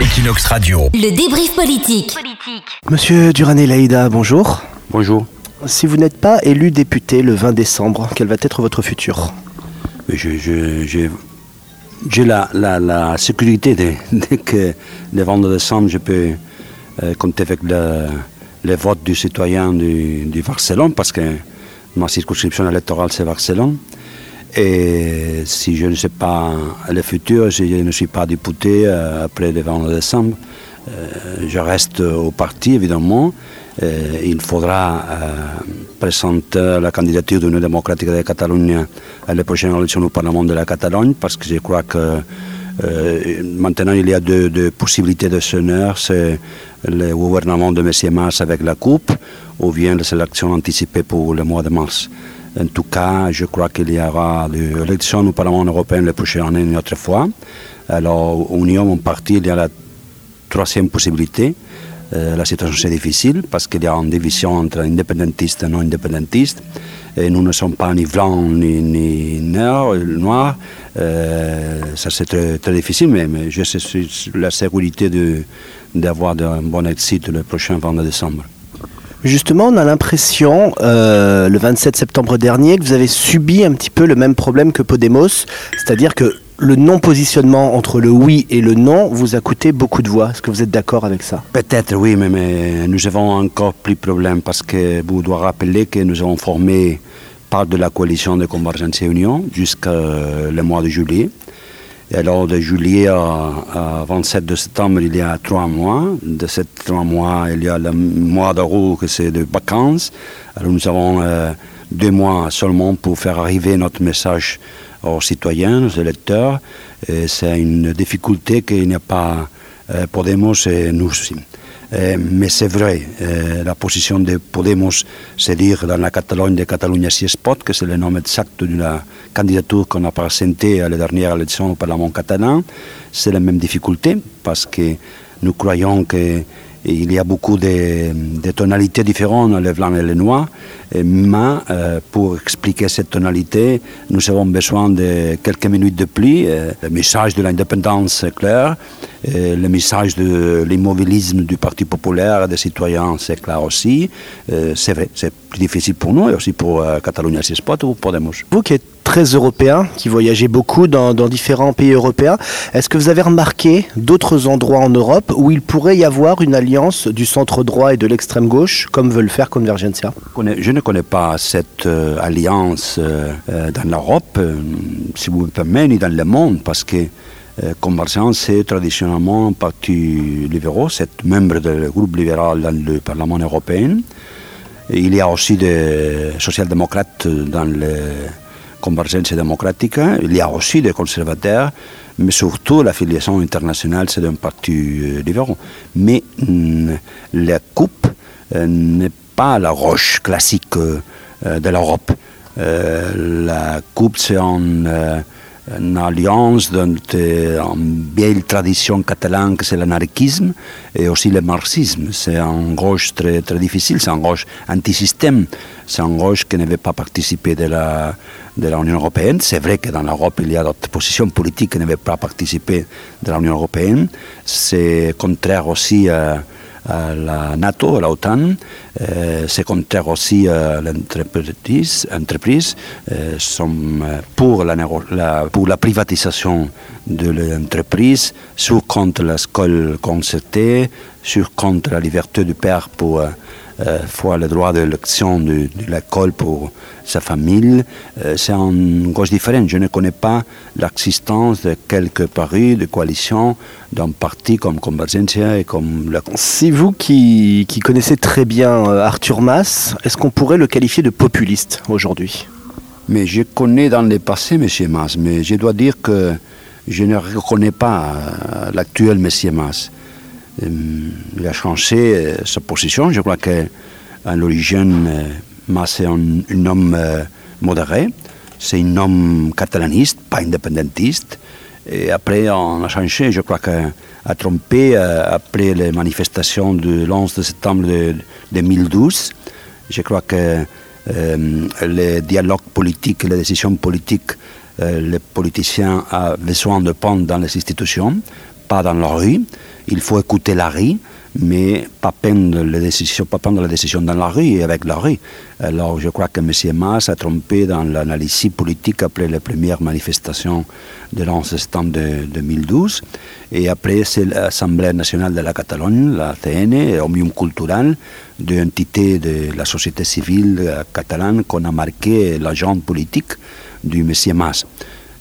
Equinox Radio. Le débrief politique. Monsieur Durané Laïda, bonjour. Bonjour. Si vous n'êtes pas élu député le 20 décembre, quel va être votre futur? Je- je- J'ai j'ai la, la, la sécurité de, de que le 22 décembre, je peux euh, compter avec le, le vote du citoyen du, du Barcelone, parce que ma circonscription électorale, c'est Barcelone. Et si je ne sais pas le futur, si je ne suis pas député euh, après le 22 décembre, euh, je reste au parti, évidemment. Euh, il faudra présenter la candidature de l'Union démocratique de Catalogne à la prochaine élection au Parlement de la Catalogne, parce que je crois que maintenant il y a deux, deux possibilités de sonneur, c'est le gouvernement de M. Mars avec la Coupe, ou bien les élections anticipées pour le mois de mars. En tout cas, je crois qu'il y aura des élections au Parlement européen la prochaine année une autre fois. Alors, Union, mon parti, il y a la troisième possibilité. Euh, la situation c'est difficile parce qu'il y a une division entre indépendantistes et non indépendantistes. Et nous ne sommes pas ni blancs ni, noirs. noirs. Euh, ça c'est très, difficile, mais, mais je suis la sécurité d'avoir un bon exit le prochain 22 décembre. Justement, on a l'impression, euh, le 27 septembre dernier, que vous avez subi un petit peu le même problème que Podemos, c'est-à-dire que le non-positionnement entre le oui et le non vous a coûté beaucoup de voix. Est-ce que vous êtes d'accord avec ça? Peut-être oui, mais, mais nous avons encore plus de problèmes parce que vous devez rappeler que nous avons formé part de la coalition de Convergence et Union jusqu'au mois de juillet. Et alors de juillet à, à 27 de septembre, il y a trois mois. De ces trois mois, il y a le mois d'août que c'est de vacances. Alors nous avons euh, deux mois seulement pour faire arriver notre message aux citoyens, aux électeurs. Et c'est une difficulté qu'il n'y a pas euh, Podemos et nous aussi. Euh, mais c'est vrai, euh, la position de Podemos, c'est dire dans la Catalogne de Catalunya si es pot, que c'est le nom exact de la candidature qu'on a présentée à la dernière élection au Parlement catalan, c'est la même difficulté parce que nous croyons qu'il y a beaucoup de, tonalités différentes, le blanc et le noir, et mais euh, pour expliquer cette tonalité, nous avons besoin de quelques minutes de plus. Euh, le message de l'indépendance est clair, et le message de l'immobilisme du Parti populaire et des citoyens, c'est clair aussi. Euh, c'est vrai, c'est plus difficile pour nous et aussi pour euh, si Spot ou pour Podemos. Vous qui très européen, qui voyagez beaucoup dans, différents pays européens, est-ce que vous avez remarqué d'autres endroits en Europe où il pourrait y avoir une alliance du centre droit et de l'extrême gauche, comme veut le faire Convergencia Je ne connais pas cette euh, alliance euh, euh, dans l'Europe, euh, si vous me permettez, ni dans le monde, parce que Convergence, c'est traditionnellement un parti libéral, c'est membre du groupe libéral dans le Parlement européen. Il y a aussi des social-démocrates dans le Convergence démocratique, il y a aussi des conservateurs, mais surtout l'affiliation internationale, c'est un parti euh, libéral. Mais mm, la coupe euh, n'est pas la roche classique euh, de l'Europe. La coupe, c'est un, une alliance d'une une vieille tradition catalane que c'est l'anarchisme et aussi le marxisme. C'est un gauche très, très difficile, c'est un gauche anti-système, c'est un gauche qui ne veut pas participer de la de l'Union européenne. C'est vrai que dans l'Europe, il y a d'autres positions politiques qui ne veulent pas participer de l'Union européenne. C'est contraire aussi à, la NATO, à l'OTAN. Euh, c'est contraire aussi à l'entreprise. entreprise. Euh, euh, pour la, la- la privatisation de l'entreprise, sur contre l'école concertée, sur contre la liberté du père pour euh, fois le droit d'élection de, de l'école pour sa famille. Euh, c'est une gauche différente. Je ne connais pas l'existence de quelques paris de coalition d'un parti comme Convergencia et comme la C'est vous qui, qui connaissez très bien euh, Arthur Mas, est-ce qu'on pourrait le qualifier de populiste aujourd'hui? Mais je connais dans le passé M. Mas, mais je dois dire que je ne reconnais pas l'actuel M. Mas. Il a changé euh, sa position. Je crois qu'à l'origine, euh, Mas est un, homme euh, modéré. C'est un homme catalaniste, pas indépendantiste. Et après, on a changé. Je crois qu'à trompé après les manifestations du 11 de septembre de 2012. Je crois que euh, le dialogue politique, les décisions politiques, les politiciens ont besoin de prendre dans les institutions pas dans la rue. Il faut écouter la rue mais pas prendre les décisions, pas prendre la décision dans la rue et avec la rue. Alors je crois que M. Mas a trompé dans l'analyse politique après les premières manifestations de l'11 septembre de 2012. Et après, c'est l'Assemblée nationale de la Catalogne, la CN, Omnium Cultural, de entité de la société civile catalane qu'on a marqué l'agent politique du M. Mas.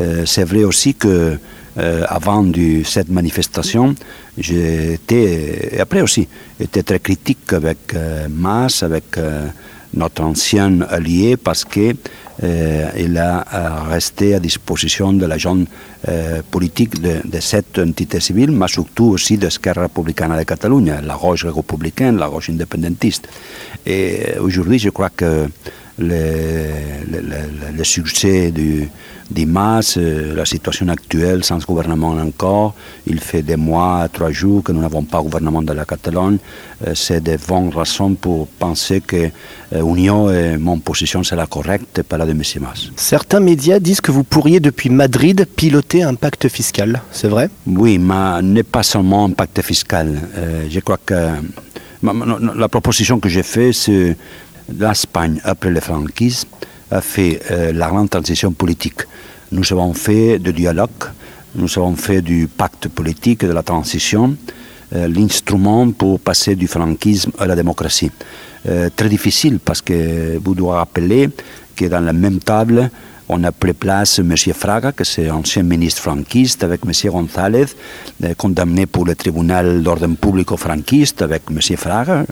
Euh, c'est vrai aussi que euh, avant cette manifestation, j'étais, après aussi, j'étais très critique avec euh, Mas, avec euh, notre ancien allié, parce qu'il il a resté à disposition de l'agent politique de, cette entité civile, mais surtout aussi de l'Esquerra républicaine de Catalunya, la gauche républicaine, la gauche indépendantiste. Et aujourd'hui, je crois que le succès du, Dimas, euh, la situation actuelle sans gouvernement encore, il fait des mois, trois jours que nous n'avons pas gouvernement de la Catalogne, euh, c'est des bonnes raisons pour penser que l'Union euh, et mon position c'est la correcte, pas la de M. Mas. Certains médias disent que vous pourriez depuis Madrid piloter un pacte fiscal, c'est vrai? Oui, mais n'est pas seulement un pacte fiscal. je crois que la proposition que j'ai faite, c'est l'Espagne, après le franquisme, a fait euh, la grande transition politique. Nous avons fait du dialogue, nous avons fait du pacte politique, de la transition, euh, l'instrument pour passer du franquisme à la démocratie. Euh, très difficile parce que vous devez rappeler que dans la même table, on a pris place M. Fraga, que c'est ancien ministre franquiste, avec M. González, condamné pour le tribunal d'ordre public franquiste, avec M. Fraga,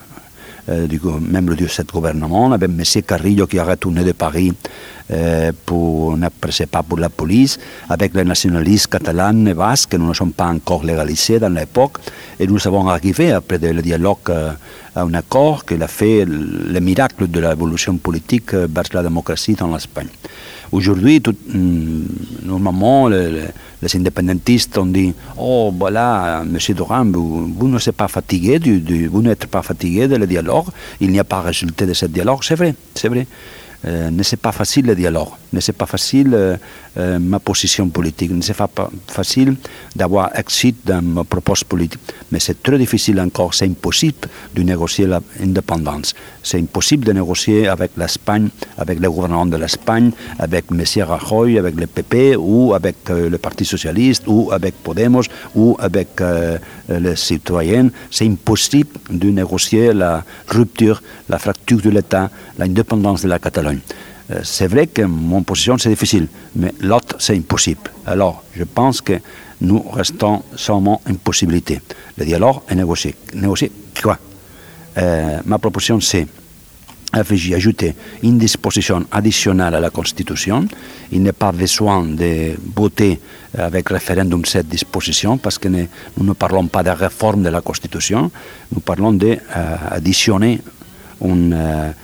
euh, du membre de ce gouvernement, avec M. Carrillo qui a retourné de Paris pour ne pas pour la police, avec les nationalistes catalans et basques qui ne sont pas encore légalisés dans l'époque. Et nous avons arrivé, après le dialogue, euh, à un accord qui a fait le miracle de l'évolution politique vers la démocratie dans l'Espagne. Aujourd'hui, mm, normalement, les, indépendantistes ont dit Oh, voilà, M. Doran, vous, ne êtes pas fatigué, du, vous n'êtes pas fatigué de le dialogue, il n'y a pas résultat de ce dialogue. C'est vrai, c'est vrai. Euh, ne c'est pas facile le dialogue, ne c'est pas facile euh, euh, ma position politique, ne c'est pas facile d'avoir exit dans ma propos politique, mais c'est très difficile encore, c'est impossible de négocier l'indépendance, c'est impossible de négocier avec l'Espagne, avec le gouvernement de l'Espagne, avec M. Rajoy, avec le PP ou avec le Parti socialiste ou avec Podemos ou avec les citoyens, c'est impossible de négocier la rupture, la fracture de l'État, l'indépendance de la Catalogne. Euh, c'est vrai que mon position c'est difficile, mais l'autre c'est impossible. Alors je pense que nous restons seulement une possibilité. Le dialogue est négocier. Négocier quoi? Euh, Ma proposition c'est ajouter une disposition additionnelle à la Constitution. Il n'est pas besoin de voter avec référendum cette disposition parce que nous ne parlons pas de réforme de la Constitution, nous parlons d'additionner euh, une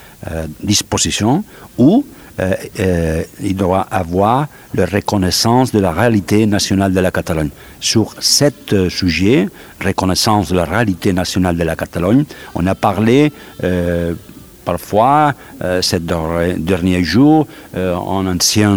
disposition où euh, euh, il doit avoir la reconnaissance de la réalité nationale de la Catalogne. Sur ce sujet, reconnaissance de la réalité nationale de la Catalogne, on a parlé parfois ces derniers jours en ancien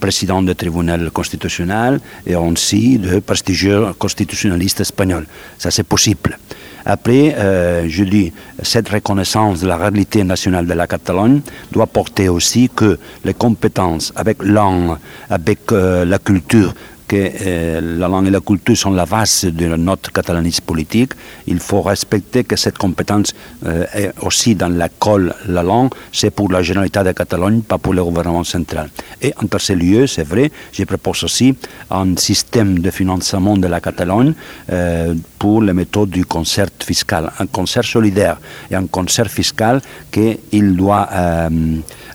président du tribunal constitutionnel et aussi de prestigieux constitutionnalistes espagnols. Ça, c'est possible. Après, euh, je dis, cette reconnaissance de la réalité nationale de la Catalogne doit porter aussi que les compétences avec langue, avec euh, la culture que euh, la langue et la culture sont la base de notre catalanisme politique. Il faut respecter que cette compétence euh, est aussi dans l'école, la langue, c'est pour la Généralité de Catalogne, pas pour le gouvernement central. Et en tercer lieu, c'est vrai, je propose aussi un système de financement de la Catalogne euh, pour les méthodes du concert fiscal, un concert solidaire et un concert fiscal qu'il doit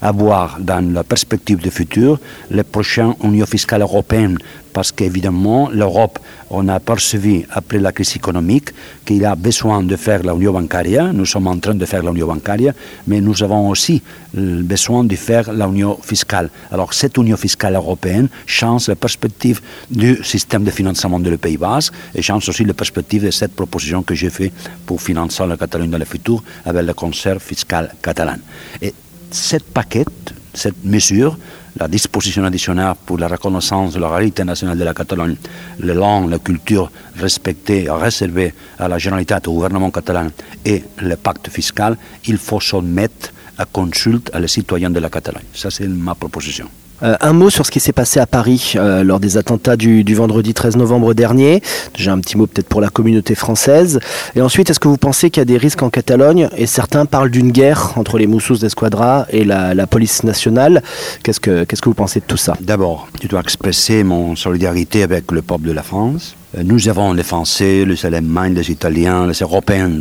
avoir dans la perspective du futur les prochaines unions fiscales européennes parce qu'évidemment, l'Europe, on a perçu après la crise économique qu'il a besoin de faire l'union bancaire. Nous sommes en train de faire l'union bancaire, mais nous avons aussi besoin de faire l'union fiscale. Alors, cette union fiscale européenne change la perspective du système de financement de le Pays Basque et change aussi la perspective de cette proposition que j'ai faite pour financer la Catalogne dans le futur avec le concert fiscal catalan. Et cette paquet, cette mesure, la disposition additionnelle pour la reconnaissance de la réalité nationale de la Catalogne, les langues, la culture respectées, réservées à la généralité au gouvernement catalan et le pacte fiscal, il faut soumettre à consulte à les citoyens de la Catalogne. Ça, c'est ma proposition. Euh, un mot sur ce qui s'est passé à Paris euh, lors des attentats du, vendredi 13 novembre dernier. Déjà un petit mot peut-être pour la communauté française. Et ensuite, est-ce que vous pensez qu'il y a des risques en Catalogne? Et certains parlent d'une guerre entre les Moussos d'Esquadra et la, police nationale. Qu'est-ce que, qu'est-ce que vous pensez de tout ça? D'abord, je dois exprimer mon solidarité avec le peuple de la France. Euh, nous avons les Français, les Allemands, les Italiens, les Européens,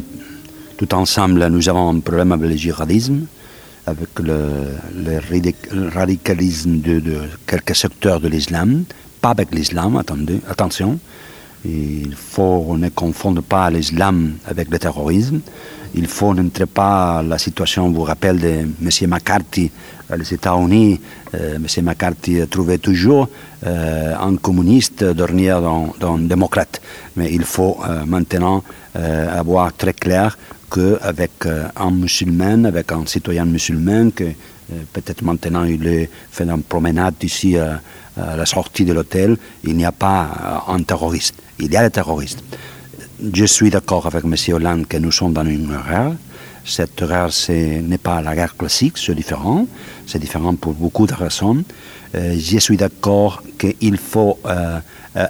tout ensemble, nous avons un problème avec le djihadisme avec le, radicalisme de, quelques secteurs de l'islam, pas avec l'islam, attention. Il faut ne confondre pas l'islam avec le terrorisme. Il faut n'entrer pas la situation, vous rappelle, de M. McCarthy aux États-Unis. Euh, M. McCarthy trouvait toujours euh, un communiste dormir dans, un démocrate. Mais il faut euh, maintenant avoir très clair qu'avec euh, un musulman, avec un citoyen musulman, que euh, peut-être maintenant il est fait une promenade ici à, la sortie de l'hôtel, il n'y a pas euh, un terroriste. Il y a des terroristes. Je suis d'accord avec M. Hollande que nous sommes dans une erreur. Cette erreur n'est pas la guerre classique, c'est différent. C'est différent pour beaucoup de raisons. je suis d'accord qu'il faut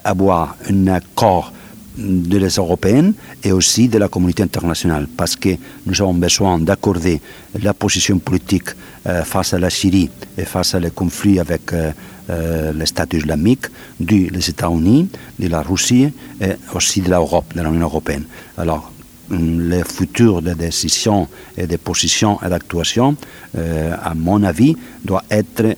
avoir un accord de les européennes et aussi de la communauté internationale, parce que nous avons besoin d'accorder la position politique euh, face à la Syrie et face à les conflits avec euh, euh, l'État islamique des États-Unis, de la Russie et aussi de l'Europe, de l'Union européenne. Alors, mm, les futures décisions et des positions et d'actuation, à mon avis, doivent être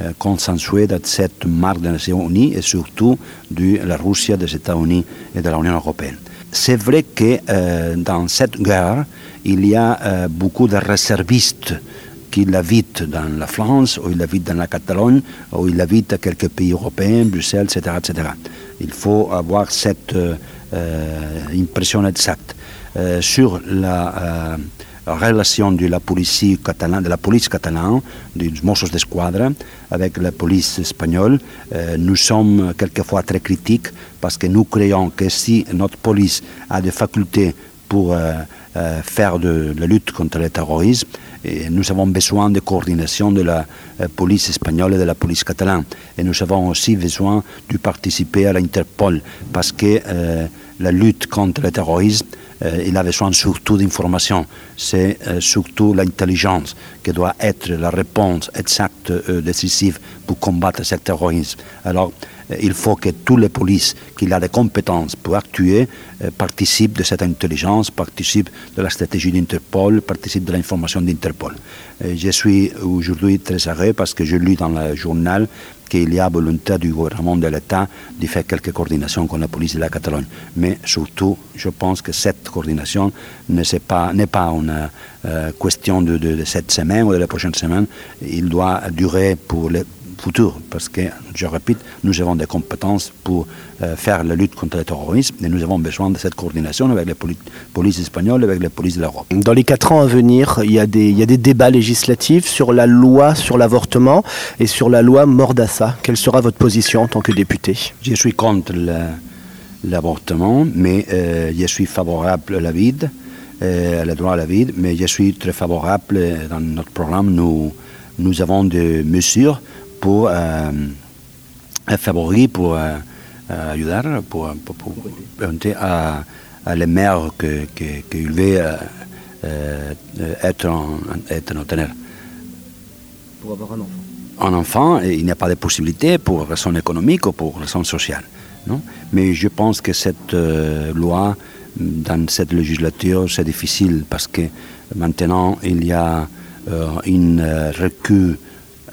euh, consensué dans cette marque des Nations Unies et surtout de la Russie, des États-Unis et de l'Union européenne. C'est vrai que euh, dans cette guerre, il y a euh, beaucoup de réservistes qui l'habitent dans la France, ou ils l'habitent dans la Catalogne, ou ils l'habitent à quelques pays européens, Bruxelles, etc. etc. Il faut avoir cette impression exacte. sur la relation de la police catalane, de la police catalane, des Mossos d'Esquadra, avec la police espagnole. Euh, nous sommes quelquefois très critiques parce que nous croyons que si notre police a des facultés pour euh, euh, faire de la lutte contre le terrorisme, nous avons besoin de coordination de la police espagnole et de la police catalane. Et nous avons aussi besoin de participer à l'Interpol parce que la lutte contre le terrorisme il a besoin surtout d'informations. C'est euh, surtout l'intelligence qui doit être la réponse exacte, euh, décisive pour combattre ce terrorisme. Alors, il faut que toutes les polices qui ont des compétences pour actuer participent de cette intelligence, participent de la stratégie d'Interpol, participent de l'information d'Interpol. Je suis aujourd'hui très heureux parce que je lis dans le journal qu'il y a volonté du gouvernement de l'État de faire quelques coordinations avec la police de la Catalogne. Mais surtout, je pense que cette coordination n'est pas, une euh, question de, cette semaine ou de la prochaine semaine. Il doit durer pour les futur, parce que, je répète, nous avons des compétences pour euh, faire la lutte contre le terrorisme et nous avons besoin de cette coordination avec les polices espagnoles et avec les polices de l'Europe. Dans les quatre ans à venir, il y, a des, il y a des débats législatifs sur la loi sur l'avortement et sur la loi Mordassa. Quelle sera votre position en tant que député? Je suis contre l'avortement, mais euh, je suis favorable à la vie, euh, le droit à la vie, mais je suis très favorable, dans notre programme, nous, nous avons des mesures pour euh, favoriser, pour euh, aider, pour, pour, pour, à, à, les mères qui, qui, veulent euh, être, en, être Pour avoir un enfant un enfant, il n'y a pas de possibilité pour raison économique ou pour raison sociale. Non? Mais je pense que cette loi, dans cette législature, c'est difficile parce que maintenant, il y a euh, une recul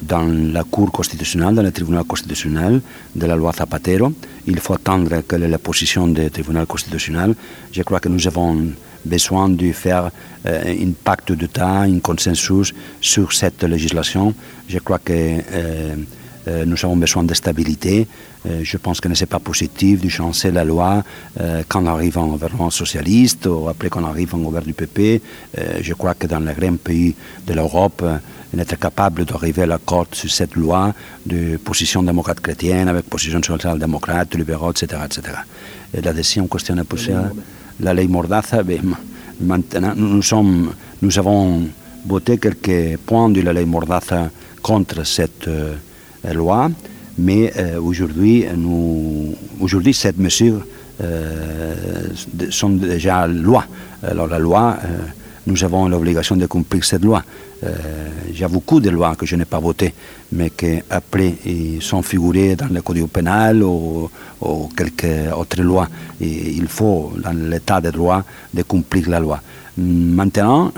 dans la Cour constitutionnelle, dans le tribunal constitutionnel de la loi Zapatero. Il faut attendre est la position du tribunal constitutionnel. Je crois que nous avons besoin de faire euh, un pacte d'État, un consensus sur cette législation. Je crois que euh, Euh, nous avons besoin de stabilité. Euh, je pense que ce n'est pas positif de changer la loi euh, quand on arrive en gouvernement socialiste ou après qu'on arrive en gouvernement du PP. je crois que dans les grands pays de l'Europe, est capable d'arriver à l'accord sur cette loi de position démocrate chrétienne avec position social-démocrate, libéraux, etc. etc. Et la deuxième question est posée, la ley Mordaza, ben, nous, avons voté quelques points de la ley Mordaza contre cette loi, mais euh, aujourd'hui, aujourd'hui, cette mesure euh, sont déjà loi. Alors la loi, euh, nous avons l'obligation de cumplir cette loi. a beaucoup de lois que je n'ai pas votées, mais qui après sont figurées dans le code pénal ou, quelques autres lois. Il faut, dans l'état de droit, de cumplir la loi. Maintenant,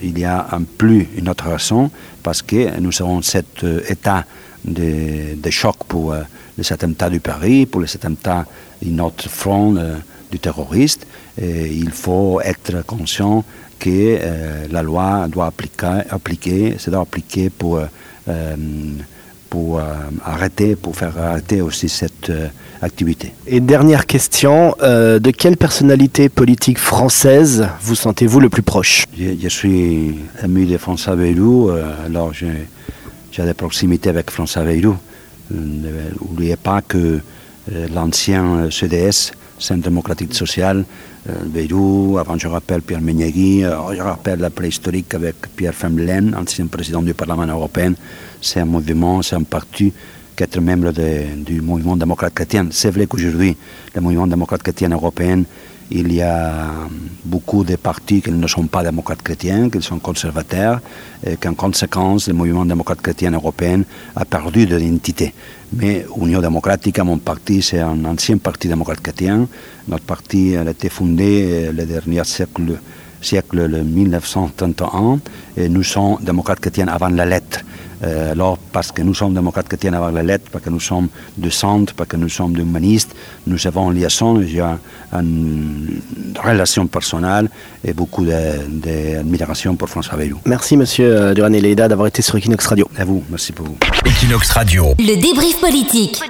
il y a un plus une autre raison, parce que nous avons cet état de, choc pour euh, les attentats du Paris, pour les attentats de notre front euh, du terroriste. il faut être conscient que euh, la loi doit appliquer, appliquer doit appliquer pour, pour arrêter, pour faire arrêter aussi cette activité. Et dernière question, de quelle personnalité politique française vous sentez-vous le plus proche? Je, suis ami de François Bayrou, alors j'ai j'ai des proximités avec François Bayrou. N'oubliez pas que euh, l'ancien euh, CDS, Centre démocratique social, euh, avant je rappelle Pierre Méniagui, je rappelle la préhistorique avec Pierre Femlen, ancien président du Parlement européen. C'est un mouvement, c'est un parti qu'être membre du mouvement démocrate chrétien. C'est vrai qu'aujourd'hui, le mouvement démocrate chrétien européen il y a beaucoup de partis qui ne sont pas démocrates chrétiens, qui sont conservateurs, et qu'en conséquence, le mouvement démocrate chrétien européen a perdu de l'identité. Mais Union démocratique, mon parti, c'est un ancien parti démocrate chrétien. Notre parti a été fondé euh, le dernier siècle, siècle 1931, et nous sommes démocrates chrétiens avant la lettre. Euh, alors, parce que nous sommes démocrates chrétiens avant la lettre, parce que nous sommes de centre, parce que nous sommes humanistes, nous avons une liaison, il y a une relation personnelle et beaucoup d'admiration pour François Bayrou. Merci Monsieur euh, Duran et Leida d'avoir été sur Equinox Radio. À vous, merci pour vous. Equinox Radio. Le débrief politique.